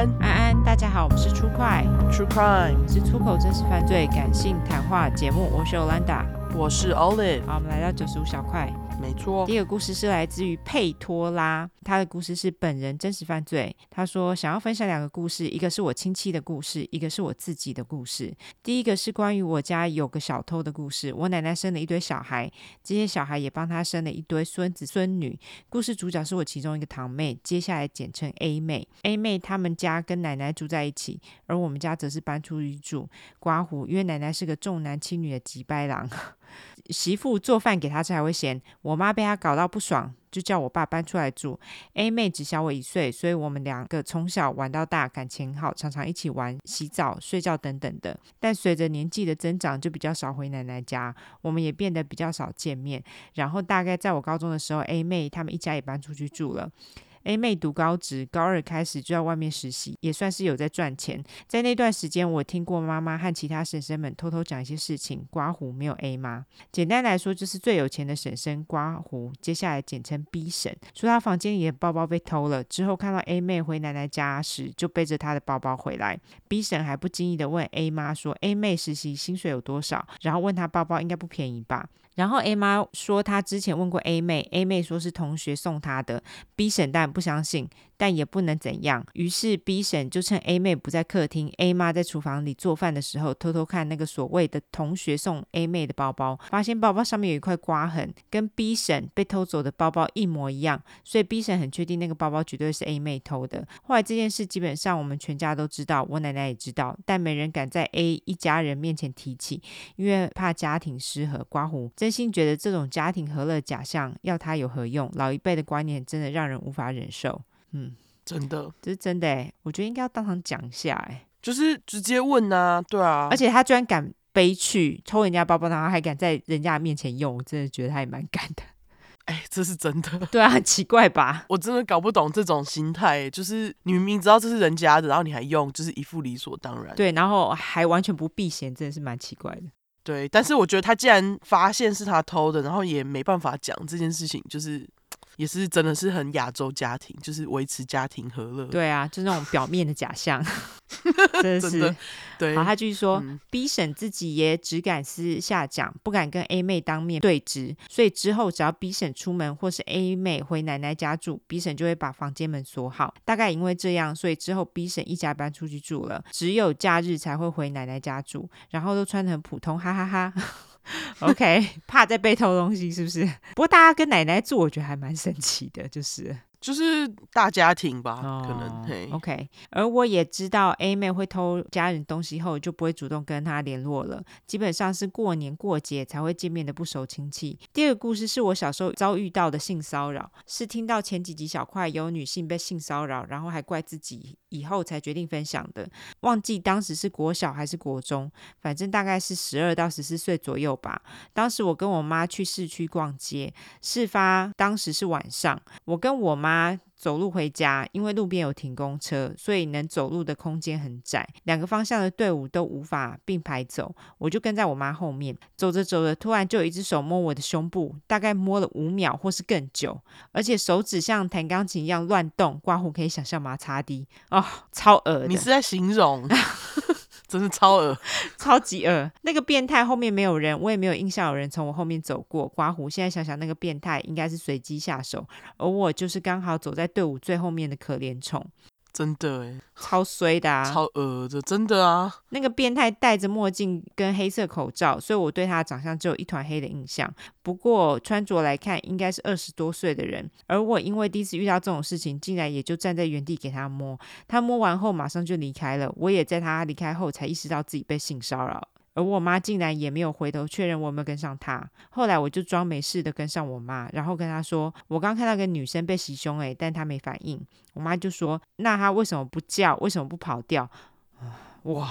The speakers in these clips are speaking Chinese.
安，安安，大家好，我们是出快 True Crime，是出口真实犯罪感性谈话节目，我是 Olanda，我是 Olive，好，我们来到九十五小块。没错，第一个故事是来自于佩托拉，他的故事是本人真实犯罪。他说想要分享两个故事，一个是我亲戚的故事，一个是我自己的故事。第一个是关于我家有个小偷的故事。我奶奶生了一堆小孩，这些小孩也帮她生了一堆孙子孙女。故事主角是我其中一个堂妹，接下来简称 A 妹。A 妹他们家跟奶奶住在一起，而我们家则是搬出去住。刮胡，因为奶奶是个重男轻女的急拜郎。媳妇做饭给他吃还会嫌，我妈被他搞到不爽，就叫我爸搬出来住。A 妹只小我一岁，所以我们两个从小玩到大，感情好，常常一起玩、洗澡、睡觉等等的。但随着年纪的增长，就比较少回奶奶家，我们也变得比较少见面。然后大概在我高中的时候，A 妹他们一家也搬出去住了。A 妹读高职，高二开始就在外面实习，也算是有在赚钱。在那段时间，我听过妈妈和其他婶婶们偷偷讲一些事情。刮胡没有 A 妈，简单来说就是最有钱的婶婶刮胡，接下来简称 B 婶，说她房间里的包包被偷了，之后看到 A 妹回奶奶家时，就背着她的包包回来。B 婶还不经意地问 A 妈说：“A 妹实习薪水有多少？”然后问她包包应该不便宜吧。然后 A 妈说她之前问过 A 妹，A 妹说是同学送她的。B 婶但不相信。但也不能怎样，于是 B 婶就趁 A 妹不在客厅，A 妈在厨房里做饭的时候，偷偷看那个所谓的同学送 A 妹的包包，发现包包上面有一块刮痕，跟 B 婶被偷走的包包一模一样，所以 B 婶很确定那个包包绝对是 A 妹偷的。后来这件事基本上我们全家都知道，我奶奶也知道，但没人敢在 A 一家人面前提起，因为怕家庭失和。刮胡真心觉得这种家庭和乐假象要它有何用？老一辈的观念真的让人无法忍受。嗯，真的，这是真的哎，我觉得应该要当场讲一下哎，就是直接问呐、啊，对啊，而且他居然敢背去偷人家包包，然后还敢在人家面前用，我真的觉得他也蛮敢的。哎，这是真的，对啊，很奇怪吧？我真的搞不懂这种心态，就是你明明知道这是人家的，然后你还用，就是一副理所当然，对，然后还完全不避嫌，真的是蛮奇怪的。对，但是我觉得他既然发现是他偷的，然后也没办法讲这件事情，就是。也是真的是很亚洲家庭，就是维持家庭和乐。对啊，就那种表面的假象，真的是。对，好，他继续说、嗯、，B 婶自己也只敢私下讲，不敢跟 A 妹当面对质，所以之后只要 B 婶出门或是 A 妹回奶奶家住，B 婶就会把房间门锁好。大概因为这样，所以之后 B 婶一家搬出去住了，只有假日才会回奶奶家住，然后都穿得很普通，哈哈哈，哈。OK，怕再被偷东西是不是？不过大家跟奶奶住，我觉得还蛮神奇的，就是。就是大家庭吧，哦、可能嘿。OK，而我也知道 A 妹会偷家人东西后，就不会主动跟她联络了。基本上是过年过节才会见面的不熟亲戚。第二个故事是我小时候遭遇到的性骚扰，是听到前几集小块有女性被性骚扰，然后还怪自己，以后才决定分享的。忘记当时是国小还是国中，反正大概是十二到十四岁左右吧。当时我跟我妈去市区逛街，事发当时是晚上，我跟我妈。走路回家，因为路边有停公车，所以能走路的空间很窄，两个方向的队伍都无法并排走。我就跟在我妈后面，走着走着，突然就有一只手摸我的胸部，大概摸了五秒或是更久，而且手指像弹钢琴一样乱动。刮胡可以想象吗？擦滴哦，超恶！你是在形容？真是超恶，超级恶。那个变态后面没有人，我也没有印象有人从我后面走过。刮胡，现在想想，那个变态应该是随机下手，而我就是刚好走在队伍最后面的可怜虫。真的哎，超衰的啊，超恶的，真的啊。那个变态戴着墨镜跟黑色口罩，所以我对他的长相只有一团黑的印象。不过穿着来看，应该是二十多岁的人。而我因为第一次遇到这种事情，竟然也就站在原地给他摸。他摸完后马上就离开了。我也在他离开后才意识到自己被性骚扰。而我妈竟然也没有回头确认我有没有跟上她。后来我就装没事的跟上我妈，然后跟她说：“我刚看到个女生被袭胸，诶，但她没反应。”我妈就说：“那她为什么不叫？为什么不跑掉？”哇！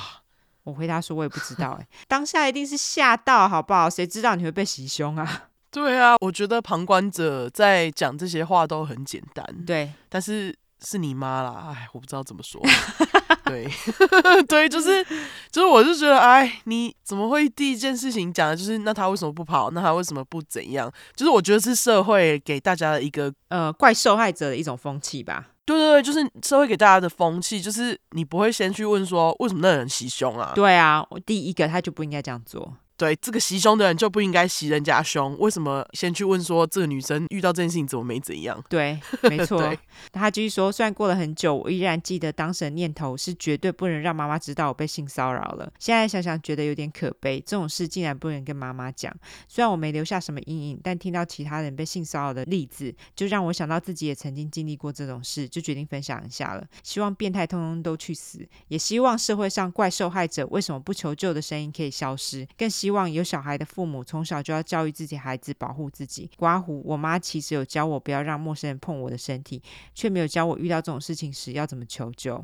我回答说：“我也不知道。”诶，当下一定是吓到，好不好？谁知道你会被袭胸啊？对啊，我觉得旁观者在讲这些话都很简单。对，但是是你妈啦，哎，我不知道怎么说。对，对，就是就是，我就觉得，哎，你怎么会第一件事情讲的就是那他为什么不跑？那他为什么不怎样？就是我觉得是社会给大家的一个呃怪受害者的一种风气吧。对对对，就是社会给大家的风气，就是你不会先去问说为什么那人袭胸啊？对啊，我第一个他就不应该这样做。对，这个袭胸的人就不应该袭人家胸，为什么先去问说这个女生遇到这件事情怎么没怎样？对，没错。对他继续说，虽然过了很久，我依然记得当时的念头是绝对不能让妈妈知道我被性骚扰了。现在想想觉得有点可悲，这种事竟然不能跟妈妈讲。虽然我没留下什么阴影，但听到其他人被性骚扰的例子，就让我想到自己也曾经经历过这种事，就决定分享一下了。希望变态通通都去死，也希望社会上怪受害者为什么不求救的声音可以消失，更希望有小孩的父母从小就要教育自己孩子保护自己。刮胡，我妈其实有教我不要让陌生人碰我的身体，却没有教我遇到这种事情时要怎么求救。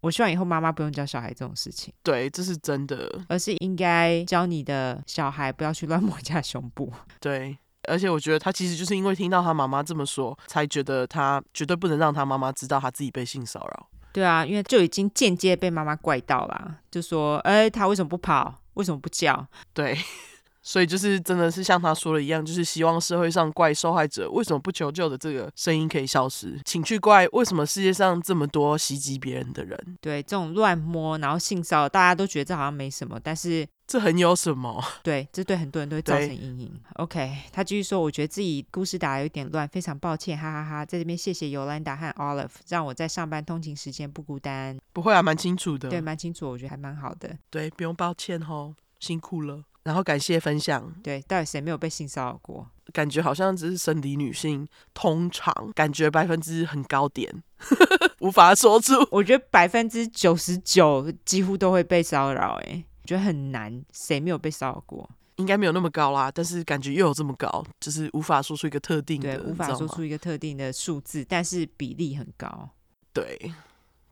我希望以后妈妈不用教小孩这种事情。对，这是真的，而是应该教你的小孩不要去乱摸人家胸部。对，而且我觉得他其实就是因为听到他妈妈这么说，才觉得他绝对不能让他妈妈知道他自己被性骚扰。对啊，因为就已经间接被妈妈怪到了，就说：“哎，他为什么不跑？”为什么不叫？对，所以就是真的是像他说的一样，就是希望社会上怪受害者为什么不求救的这个声音可以消失，请去怪为什么世界上这么多袭击别人的人。对，这种乱摸然后性骚扰，大家都觉得这好像没什么，但是。这很有什么？对，这对很多人都会造成阴影。OK，他继续说：“我觉得自己故事打得有点乱，非常抱歉，哈哈哈，哈。在这边谢谢尤兰达和 Olive，让我在上班通勤时间不孤单。不会啊，蛮清楚的。对，蛮清楚，我觉得还蛮好的。对，不用抱歉哦，辛苦了。然后感谢分享。对，到底谁没有被性骚扰过？感觉好像只是生理女性，通常感觉百分之很高点，无法说出。我觉得百分之九十九几乎都会被骚扰，哎。”觉得很难，谁没有被骚扰过？应该没有那么高啦，但是感觉又有这么高，就是无法说出一个特定的，对，无法说出一个特定的数字，但是比例很高。对，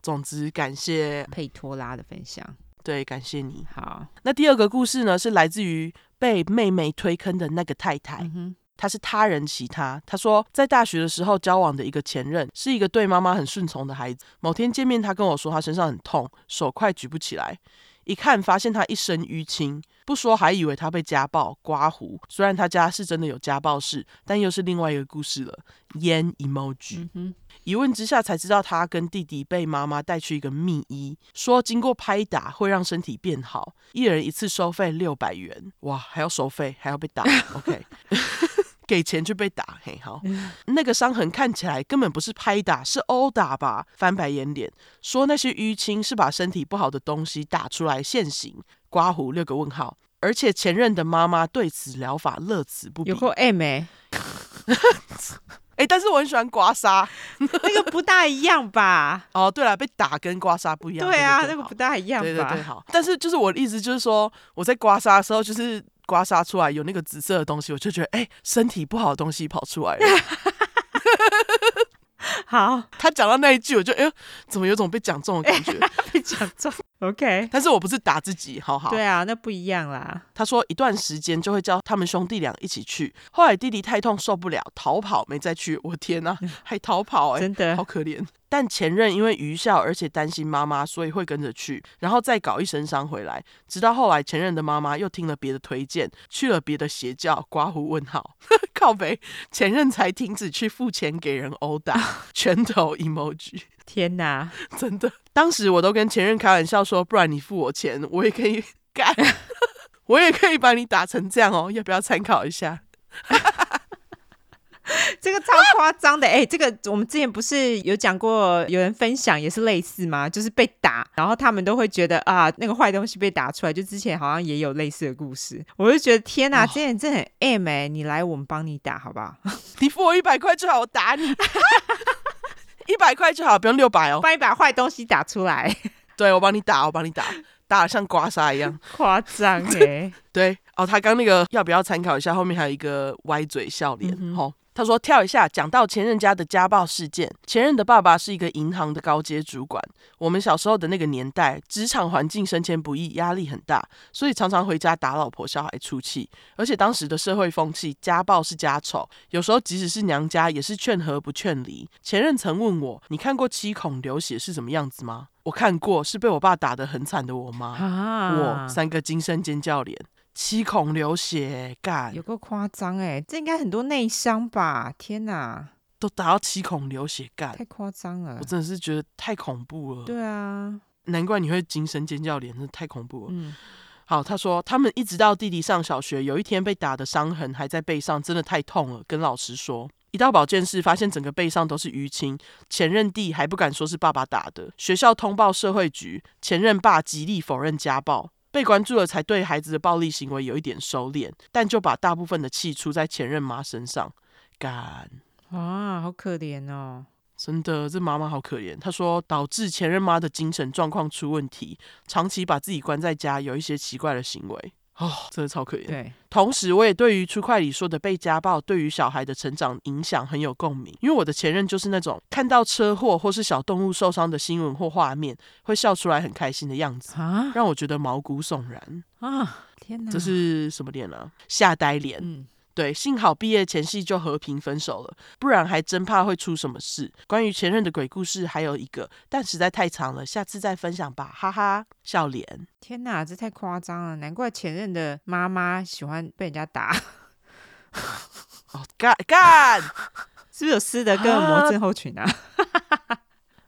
总之感谢佩托拉的分享。对，感谢你。好，那第二个故事呢，是来自于被妹妹推坑的那个太太。她是他人其他。她说，在大学的时候交往的一个前任，是一个对妈妈很顺从的孩子。某天见面，他跟我说，他身上很痛，手快举不起来。一看发现他一身淤青，不说还以为他被家暴刮胡。虽然他家是真的有家暴事，但又是另外一个故事了。烟 emoji。嗯、一问之下才知道，他跟弟弟被妈妈带去一个密医，说经过拍打会让身体变好，一人一次收费六百元。哇，还要收费，还要被打。OK。给钱就被打，嘿，好，那个伤痕看起来根本不是拍打，是殴打吧？翻白眼脸，说那些淤青是把身体不好的东西打出来现形，刮胡六个问号，而且前任的妈妈对此疗法乐此不疲。有够 M 哎，哎，但是我很喜欢刮痧，那个不大一样吧？哦，对了，被打跟刮痧不一样，对啊，那个不大一样吧？对对对，好。但是就是我的意思就是说，我在刮痧的时候就是。刮痧出来有那个紫色的东西，我就觉得哎、欸，身体不好的东西跑出来了。好，他讲到那一句，我就哎呦，怎么有种被讲中的感觉？被讲中，OK。但是我不是打自己，好好。对啊，那不一样啦。他说一段时间就会叫他们兄弟俩一起去，后来弟弟太痛受不了，逃跑没再去。我天哪，还逃跑哎、欸，真的好可怜。但前任因为愚孝，而且担心妈妈，所以会跟着去，然后再搞一身伤回来。直到后来前任的妈妈又听了别的推荐，去了别的邪教，刮胡问号，靠北，前任才停止去付钱给人殴打，拳头 emoji。天哪，真的，当时我都跟前任开玩笑说，不然你付我钱，我也可以 干，我也可以把你打成这样哦，要不要参考一下？这个超夸张的哎、欸，这个我们之前不是有讲过，有人分享也是类似吗？就是被打，然后他们都会觉得啊，那个坏东西被打出来。就之前好像也有类似的故事，我就觉得天哪，这人真的很 M 哎、欸！你来，我们帮你打好不好？你付我一百块就好，我打你一百块就好，不用六百哦。帮你把坏东西打出来，对，我帮你打，我帮你打，打得像刮痧一样，夸张 哎。对哦，他刚那个要不要参考一下？后面还有一个歪嘴笑脸，吼、嗯哼。他说跳一下，讲到前任家的家暴事件，前任的爸爸是一个银行的高阶主管。我们小时候的那个年代，职场环境升迁不易，压力很大，所以常常回家打老婆小孩出气。而且当时的社会风气，家暴是家丑，有时候即使是娘家，也是劝和不劝离。前任曾问我：“你看过七孔流血是什么样子吗？”我看过，是被我爸打得很惨的我妈。啊、我三个惊声尖叫脸。七孔流血，干有够夸张哎！这应该很多内伤吧？天哪，都打到七孔流血，干太夸张了！我真的是觉得太恐怖了。对啊，难怪你会惊声尖叫脸，真的太恐怖了。嗯，好，他说他们一直到弟弟上小学，有一天被打的伤痕还在背上，真的太痛了。跟老师说，一到保健室，发现整个背上都是淤青。前任弟还不敢说是爸爸打的，学校通报社会局，前任爸极力否认家暴。被关注了，才对孩子的暴力行为有一点收敛，但就把大部分的气出在前任妈身上。干啊，好可怜哦！真的，这妈妈好可怜。她说，导致前任妈的精神状况出问题，长期把自己关在家，有一些奇怪的行为。哦，真的超可怜。对，同时我也对于 True Crime 里说的被家暴对于小孩的成长影响很有共鸣，因为我的前任就是那种看到车祸或是小动物受伤的新闻或画面，会笑出来很开心的样子，啊，让我觉得毛骨悚然啊！天哪，这是什么脸啊？吓呆脸。嗯对，幸好毕业前夕就和平分手了，不然还真怕会出什么事。关于前任的鬼故事还有一个，但实在太长了，下次再分享吧，哈哈，笑脸。天哪，这太夸张了，难怪前任的妈妈喜欢被人家打。哦，干干，是不是有斯德哥尔摩症候群啊？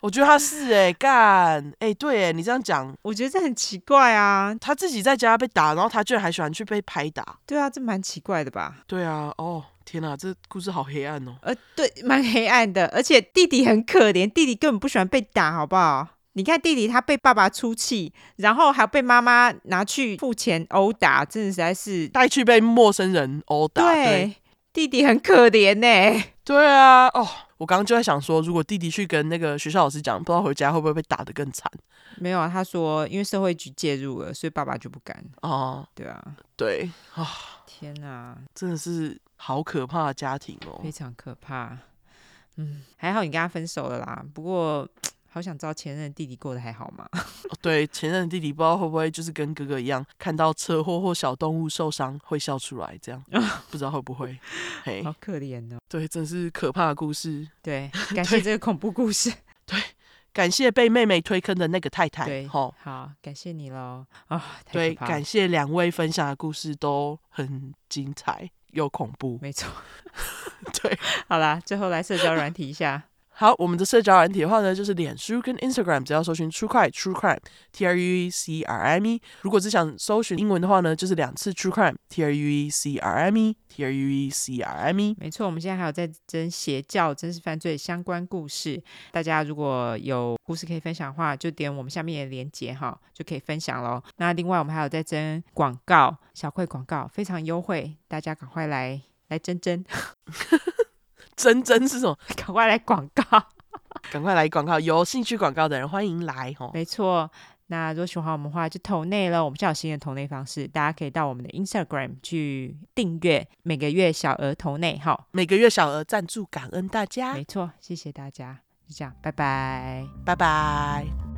我觉得他是哎、欸、干哎、欸、对哎，你这样讲，我觉得这很奇怪啊。他自己在家被打，然后他居然还喜欢去被拍打。对啊，这蛮奇怪的吧？对啊，哦天哪，这故事好黑暗哦。呃，对，蛮黑暗的，而且弟弟很可怜，弟弟根本不喜欢被打，好不好？你看弟弟他被爸爸出气，然后还被妈妈拿去付钱殴打，真的实在是带去被陌生人殴打。对，对弟弟很可怜呢。对啊，哦。我刚刚就在想说，如果弟弟去跟那个学校老师讲，不知道回家会不会被打得更惨？没有啊，他说因为社会局介入了，所以爸爸就不敢。哦，对啊，对啊，天哪，真的是好可怕的家庭哦，非常可怕。嗯，还好你跟他分手了啦，不过。好想知道前任弟弟过得还好吗？对，前任弟弟不知道会不会就是跟哥哥一样，看到车祸或小动物受伤会笑出来，这样 不知道会不会？嘿，好可怜哦。对，真是可怕的故事。对，感谢这个恐怖故事。对，感谢被妹妹推坑的那个太太。对，好，好，感谢你喽。啊、哦，对，感谢两位分享的故事都很精彩又恐怖。没错。对，好啦，最后来社交软体一下。好，我们的社交软体的话呢，就是脸书跟 Instagram，只要搜寻 True Crime，True Crime，T R U E C R M E。如果只想搜寻英文的话呢，就是两次 True Crime，T R U E C R I M E，T R U E C R M E。没错，我们现在还有在征邪教、真实犯罪相关故事，大家如果有故事可以分享的话，就点我们下面的链接哈，就可以分享喽。那另外我们还有在征广告，小块广告非常优惠，大家赶快来来征征。真真是什么？赶快来广告，赶快来广告！有兴趣广告的人欢迎来哦。没错，那如果喜欢我们的话，就投内了。我们现在有新的投内方式，大家可以到我们的 Instagram 去订阅，每个月小额投内哈。每个月小额赞助，感恩大家。没错，谢谢大家。就这样，拜拜，拜拜。